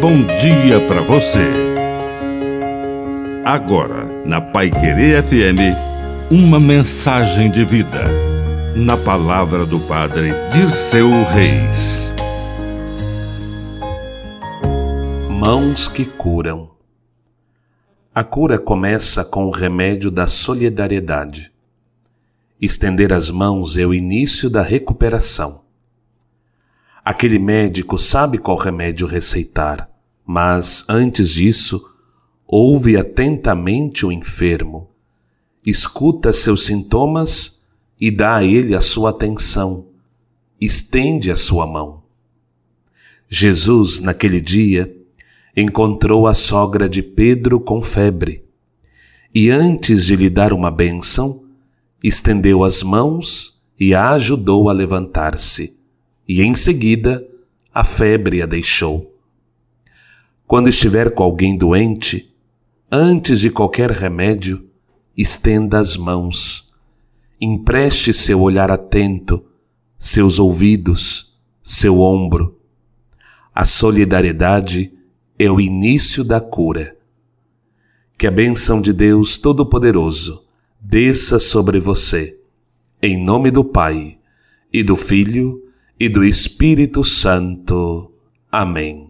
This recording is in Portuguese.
bom dia para você. Agora, na Pai Querer FM, uma mensagem de vida. Na palavra do Padre Dirceu Reis. Mãos que curam. A cura começa com o remédio da solidariedade. Estender as mãos é o início da recuperação. Aquele médico sabe qual remédio receitar, mas antes disso, ouve atentamente o enfermo, escuta seus sintomas e dá a ele a sua atenção, estende a sua mão. Jesus, naquele dia, encontrou a sogra de Pedro com febre e, antes de lhe dar uma bênção, estendeu as mãos e a ajudou a levantar-se e em seguida a febre a deixou. Quando estiver com alguém doente, antes de qualquer remédio, estenda as mãos, empreste seu olhar atento, seus ouvidos, seu ombro. A solidariedade é o início da cura. Que a bênção de Deus Todo-Poderoso desça sobre você, em nome do Pai, e do Filho, e do Espírito Santo. Amém.